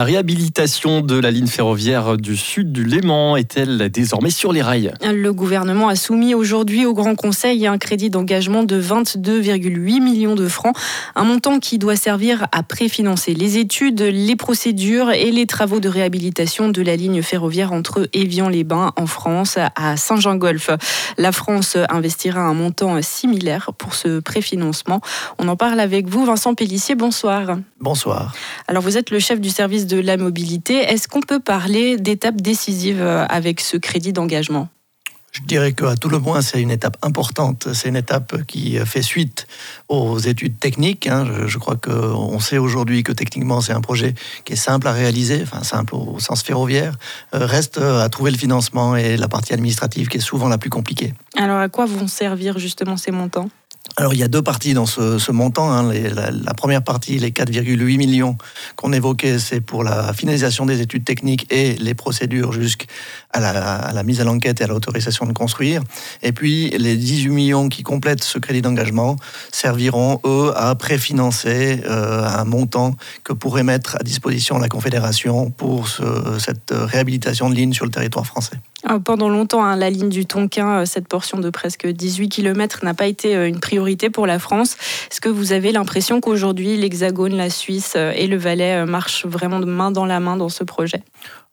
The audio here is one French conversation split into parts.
La réhabilitation de la ligne ferroviaire du sud du Léman est-elle désormais sur les rails? Le gouvernement a soumis aujourd'hui au Grand Conseil un crédit d'engagement de 22,8 millions de francs, un montant qui doit servir à préfinancer les études, les procédures et les travaux de réhabilitation de la ligne ferroviaire entre Évian-les-Bains en France à Saint-Jean-Golf. La France investira un montant similaire pour ce préfinancement. On en parle avec vous, Vincent Pellissier. Bonsoir. Bonsoir. Alors vous êtes le chef du service de la mobilité. Est-ce qu'on peut parler d'étapes décisives euh, avec ce crédit d'engagement? Je dirais qu'à tout le moins, c'est une étape importante. C'est une étape qui fait suite aux études techniques. Hein. Je, crois qu'on sait aujourd'hui que techniquement, c'est un projet qui est simple à réaliser, enfin simple au sens ferroviaire. Euh, reste à trouver le financement et la partie administrative qui est souvent la plus compliquée. Alors, à quoi vont servir justement ces montants? Alors il y a deux parties dans ce, montant. Hein. la, première partie, les 4,8 millions qu'on évoquait, c'est pour la finalisation des études techniques et les procédures jusqu'à la, mise à l'enquête et à l'autorisation de construire. Et puis les 18 millions qui complètent ce crédit d'engagement serviront, eux, à préfinancer euh, un montant que pourrait mettre à disposition la Confédération pour cette réhabilitation de ligne sur le territoire français. Ah, pendant longtemps, hein, la ligne du Tonkin, euh, cette portion de presque 18 km, n'a pas été euh, une priorité pour la France. Est-ce que vous avez l'impression qu'aujourd'hui, l'Hexagone, la Suisse euh, et le Valais marchent vraiment de main dans la main dans ce projet?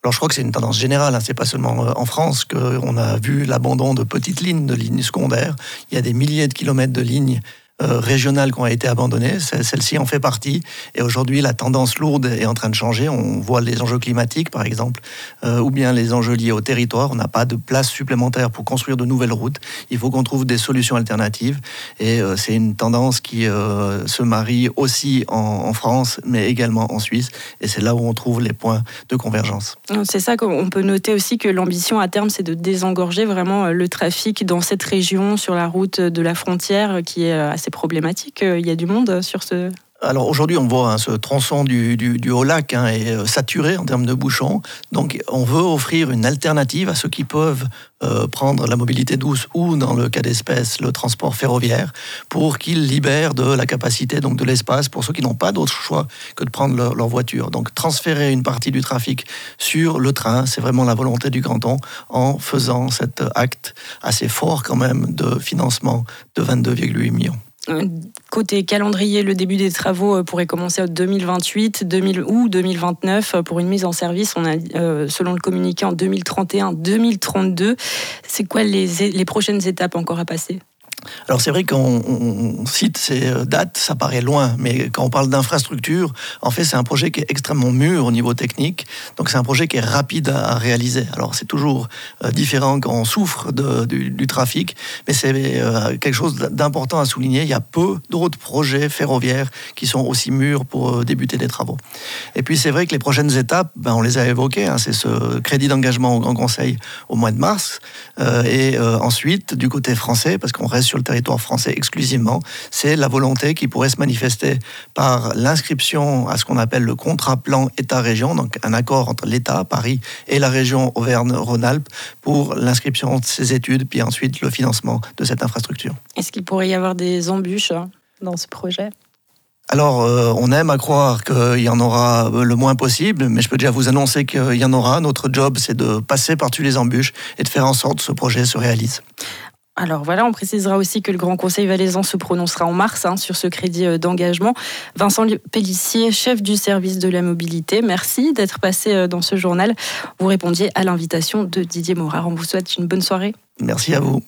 Alors je crois que c'est une tendance générale, hein. c'est pas seulement en France qu'on a vu l'abandon de petites lignes, de lignes secondaires. Il y a des milliers de kilomètres de lignes euh, régionales qui ont été abandonnées. Celle-ci en fait partie. Et aujourd'hui, la tendance lourde est en train de changer. On voit les enjeux climatiques, par exemple, euh, ou bien les enjeux liés au territoire. On n'a pas de place supplémentaire pour construire de nouvelles routes. Il faut qu'on trouve des solutions alternatives. Et euh, c'est une tendance qui se marie aussi en, en, France, mais également en Suisse. Et c'est là où on trouve les points de convergence. C'est ça qu'on peut noter aussi que l'ambition à terme, c'est de désengorger vraiment le trafic dans cette région sur la route de la frontière qui est assez c'est problématique. Euh, il y a du monde sur ce, alors aujourd'hui, on voit hein, ce tronçon du, du, haut lac hein, est euh, saturé en termes de bouchons. Donc on veut offrir une alternative à ceux qui peuvent euh, prendre la mobilité douce ou, dans le cas d'espèce, le transport ferroviaire, pour qu'ils libèrent de la capacité, donc de l'espace, pour ceux qui n'ont pas d'autre choix que de prendre leur, leur, voiture. Donc transférer une partie du trafic sur le train, c'est vraiment la volonté du canton en faisant cet acte assez fort quand même de financement de 22,8 millions. Côté calendrier, le début des travaux euh, pourrait commencer en 2028 2000, ou 2029 euh, pour une mise en service. On a, euh, selon le communiqué, en 2031-2032. C'est quoi les prochaines étapes encore à passer? Alors c'est vrai qu'on cite ces euh, dates, ça paraît loin, mais quand on parle d'infrastructure, en fait c'est un projet qui est extrêmement mûr au niveau technique, donc c'est un projet qui est rapide à réaliser. Alors c'est toujours euh, différent quand on souffre du, trafic, mais c'est euh, quelque chose d'important à souligner. Il y a peu d'autres projets ferroviaires qui sont aussi mûrs pour débuter des travaux. Et puis c'est vrai que les prochaines étapes, ben, on les a évoquées, hein, c'est ce crédit d'engagement au Grand Conseil au mois de mars, et ensuite du côté français, parce qu'on reste sur le territoire français exclusivement, c'est la volonté qui pourrait se manifester par l'inscription à ce qu'on appelle le contrat plan État-région, donc un accord entre l'État, Paris, et la région Auvergne-Rhône-Alpes pour l'inscription de ces études, puis ensuite le financement de cette infrastructure. Est-ce qu'il pourrait y avoir des embûches hein, dans ce projet? Alors, euh, on aime à croire qu'il y en aura le moins possible, mais je peux déjà vous annoncer qu'il y en aura. Notre job, c'est de passer par-dessus les embûches et de faire en sorte que ce projet se réalise. Alors voilà, on précisera aussi que le Grand Conseil valaisan se prononcera en mars hein, sur ce crédit euh, d'engagement. Vincent Pellissier, chef du service de la mobilité, merci d'être passé euh, dans ce journal. Vous répondiez à l'invitation de Didier Morard. On vous souhaite une bonne soirée. Merci à vous.